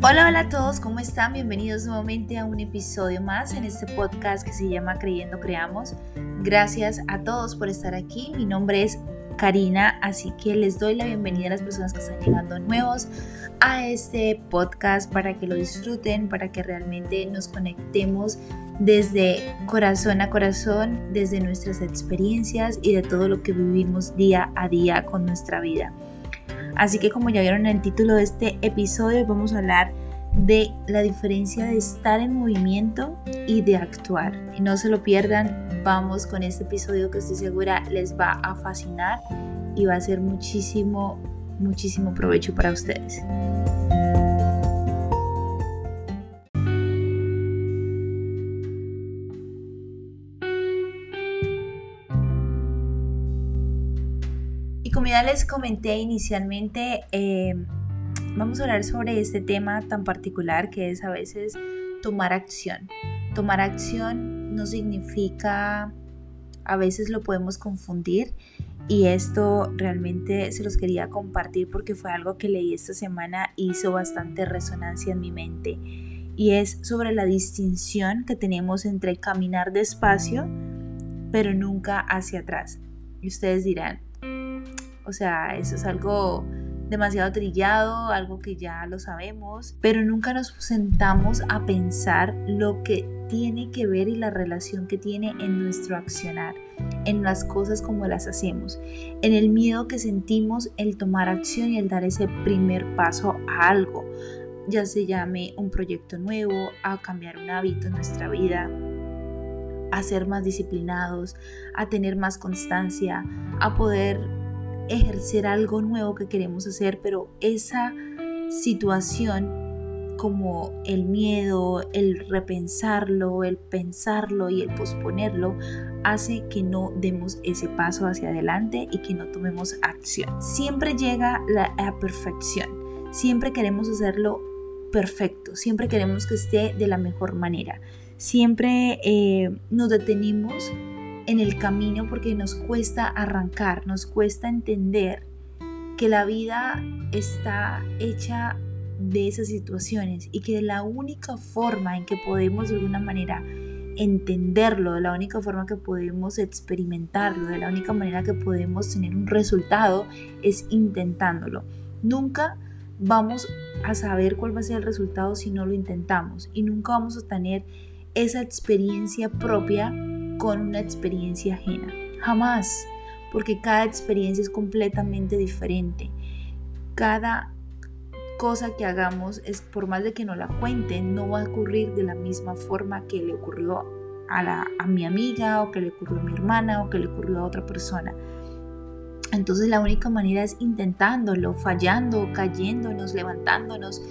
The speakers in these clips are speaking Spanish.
Hola, hola a todos, ¿cómo están? Bienvenidos nuevamente a un episodio más en este podcast que se llama Creyendo Creamos. Gracias a todos por estar aquí. Mi nombre es Karina, así que les doy la bienvenida a las personas que están llegando nuevos a este podcast para que lo disfruten, para que realmente nos conectemos desde corazón a corazón, desde nuestras experiencias y de todo lo que vivimos día a día con nuestra vida. Así que como ya vieron en el título de este episodio, vamos a hablar de la diferencia de estar en movimiento y de actuar. Y no se lo pierdan, vamos con este episodio que estoy segura les va a fascinar y va a ser muchísimo, muchísimo provecho para ustedes. Y como ya les comenté inicialmente, eh, vamos a hablar sobre este tema tan particular que es a veces tomar acción. Tomar acción no significa, a veces lo podemos confundir y esto realmente se los quería compartir porque fue algo que leí esta semana y hizo bastante resonancia en mi mente y es sobre la distinción que tenemos entre caminar despacio pero nunca hacia atrás. Y ustedes dirán, o sea, eso es algo demasiado trillado, algo que ya lo sabemos, pero nunca nos sentamos a pensar lo que tiene que ver y la relación que tiene en nuestro accionar, en las cosas como las hacemos, en el miedo que sentimos el tomar acción y el dar ese primer paso a algo, ya se llame un proyecto nuevo, a cambiar un hábito en nuestra vida, a ser más disciplinados, a tener más constancia, a poder ejercer algo nuevo que queremos hacer, pero esa situación como el miedo, el repensarlo, el pensarlo y el posponerlo hace que no demos ese paso hacia adelante y que no tomemos acción. Siempre llega la, perfección, siempre queremos hacerlo perfecto, siempre queremos que esté de la mejor manera, siempre eh, nos detenimos en el camino porque nos cuesta arrancar, nos cuesta entender que la vida está hecha de esas situaciones y que la única forma en que podemos de alguna manera entenderlo, de la única forma que podemos experimentarlo, de la única manera que podemos tener un resultado es intentándolo. Nunca vamos a saber cuál va a ser el resultado si no lo intentamos y nunca vamos a tener esa experiencia propia con una experiencia ajena. Jamás, porque cada experiencia es completamente diferente. Cada cosa que hagamos es por más de que no la cuenten, no va a ocurrir de la misma forma que le ocurrió a, la, a mi amiga o que le ocurrió a mi hermana o que le ocurrió a otra persona. Entonces la única manera es intentándolo, fallando, cayéndonos, levantándonos,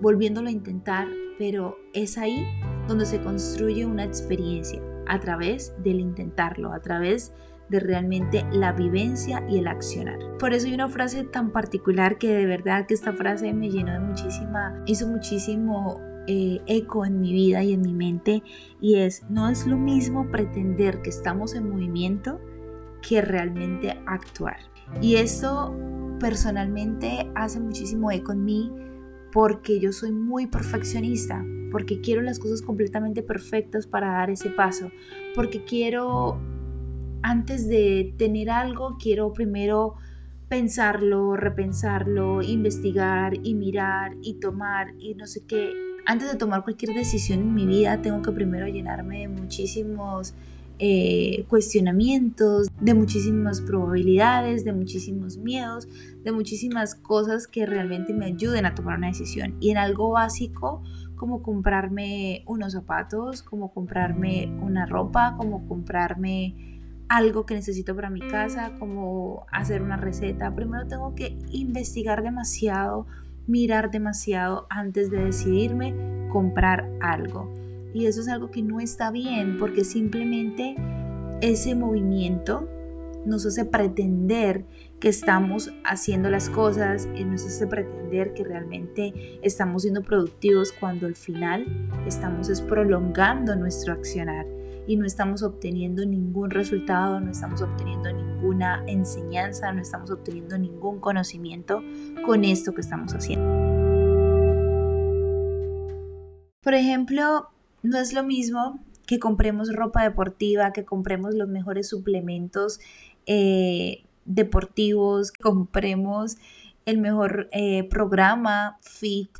volviéndolo a intentar, pero es ahí donde se construye una experiencia a través del intentarlo, a través de realmente la vivencia y el accionar. Por eso hay una frase tan particular que de verdad que esta frase me llenó de muchísima, hizo muchísimo eh, eco en mi vida y en mi mente y es, no es lo mismo pretender que estamos en movimiento que realmente actuar. Y eso personalmente hace muchísimo eco en mí porque yo soy muy perfeccionista, porque quiero las cosas completamente perfectas para dar ese paso, porque quiero, antes de tener algo, quiero primero pensarlo, repensarlo, investigar y mirar y tomar y no sé qué. Antes de tomar cualquier decisión en mi vida, tengo que primero llenarme de muchísimos eh, cuestionamientos, de muchísimas probabilidades, de muchísimos miedos, de muchísimas cosas que realmente me ayuden a tomar una decisión. Y en algo básico como comprarme unos zapatos, como comprarme una ropa, como comprarme algo que necesito para mi casa, como hacer una receta. Primero tengo que investigar demasiado, mirar demasiado antes de decidirme comprar algo. Y eso es algo que no está bien porque simplemente ese movimiento nos hace pretender que estamos haciendo las cosas y nos hace pretender que realmente estamos siendo productivos cuando al final estamos es prolongando nuestro accionar y no estamos obteniendo ningún resultado, no estamos obteniendo ninguna enseñanza, no estamos obteniendo ningún conocimiento con esto que estamos haciendo. Por ejemplo, no es lo mismo que compremos ropa deportiva, que compremos los mejores suplementos eh, deportivos, compremos el mejor eh, programa fit,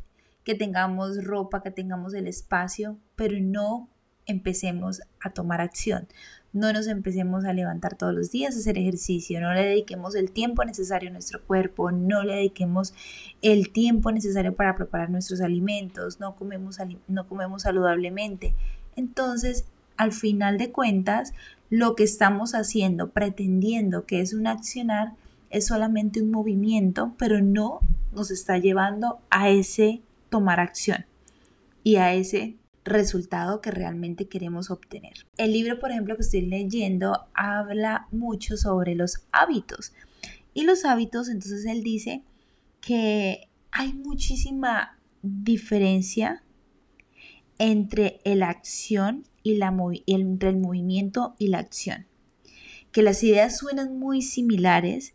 que tengamos ropa, que tengamos el espacio, pero no empecemos a tomar acción. No nos empecemos a levantar todos los días a hacer ejercicio, no le dediquemos el tiempo necesario a nuestro cuerpo, no le dediquemos el tiempo necesario para preparar nuestros alimentos, no comemos, no comemos saludablemente. Entonces, al final de cuentas, lo que estamos haciendo, pretendiendo que es un accionar, es solamente un movimiento, pero no nos está llevando a ese tomar acción y a ese resultado que realmente queremos obtener. El libro, por ejemplo, que estoy leyendo habla mucho sobre los hábitos. Y los hábitos, entonces él dice que hay muchísima diferencia entre la acción y la entre el movimiento y la acción. Que las ideas suenan muy similares,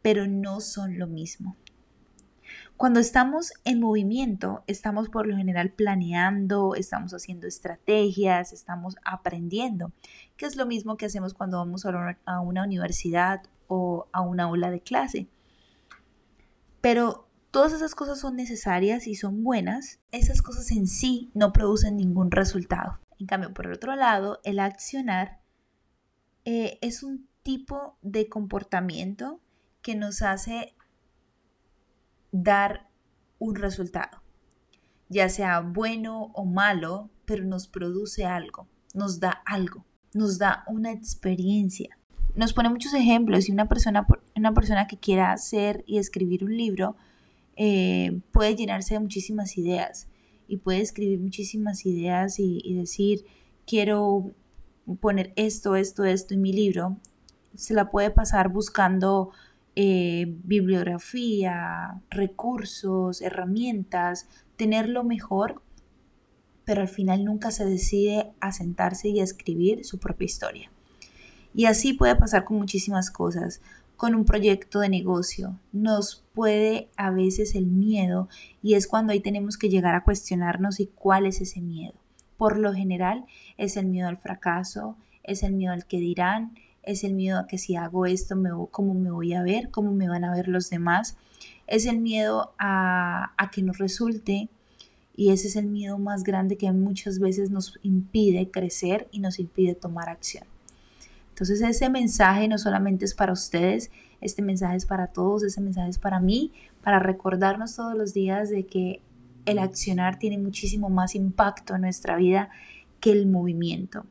pero no son lo mismo. Cuando estamos en movimiento, estamos por lo general planeando, estamos haciendo estrategias, estamos aprendiendo, que es lo mismo que hacemos cuando vamos a una universidad o a una aula de clase. Pero todas esas cosas son necesarias y son buenas, esas cosas en sí no producen ningún resultado. En cambio, por el otro lado, el accionar eh, es un tipo de comportamiento que nos hace dar un resultado, ya sea bueno o malo, pero nos produce algo, nos da algo, nos da una experiencia. Nos pone muchos ejemplos y una persona, una persona que quiera hacer y escribir un libro eh, puede llenarse de muchísimas ideas y puede escribir muchísimas ideas y, decir, quiero poner esto, esto, esto en mi libro. Se la puede pasar buscando eh, bibliografía, recursos, herramientas, tener lo mejor, pero al final nunca se decide a sentarse y a escribir su propia historia. Y así puede pasar con muchísimas cosas. Con un proyecto de negocio nos puede a veces el miedo y es cuando ahí tenemos que llegar a cuestionarnos y cuál es ese miedo. Por lo general es el miedo al fracaso, es el miedo al que dirán, es el miedo a que si hago esto, me, cómo me voy a ver, cómo me van a ver los demás, es el miedo a, a que nos resulte y ese es el miedo más grande que muchas veces nos impide crecer y nos impide tomar acción. Entonces ese mensaje no solamente es para ustedes, este mensaje es para todos, ese mensaje es para mí, para recordarnos todos los días de que el accionar tiene muchísimo más impacto en nuestra vida que el movimiento.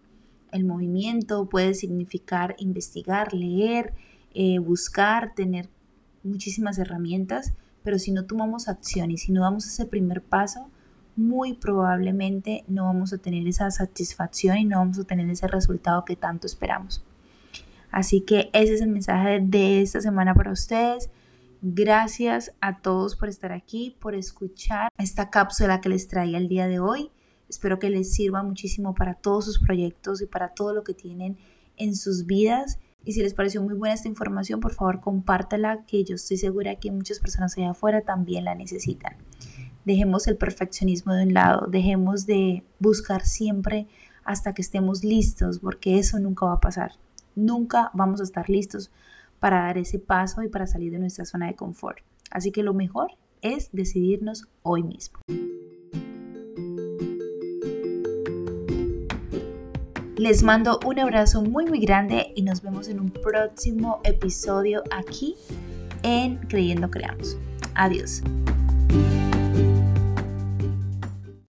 El movimiento puede significar investigar, leer, eh, buscar, tener muchísimas herramientas, pero si no tomamos acción y si no damos ese primer paso, muy probablemente no vamos a tener esa satisfacción y no vamos a tener ese resultado que tanto esperamos. Así que ese es el mensaje de esta semana para ustedes. Gracias a todos por estar aquí, por escuchar esta cápsula que les traía el día de hoy. Espero que les sirva muchísimo para todos sus proyectos y para todo lo que tienen en sus vidas. Y si les pareció muy buena esta información, por favor compártela, que yo estoy segura que muchas personas allá afuera también la necesitan. Dejemos el perfeccionismo de un lado, dejemos de buscar siempre hasta que estemos listos, porque eso nunca va a pasar. Nunca vamos a estar listos para dar ese paso y para salir de nuestra zona de confort. Así que lo mejor es decidirnos hoy mismo. Les mando un abrazo muy muy grande y nos vemos en un próximo episodio aquí en Creyendo Creamos. Adiós.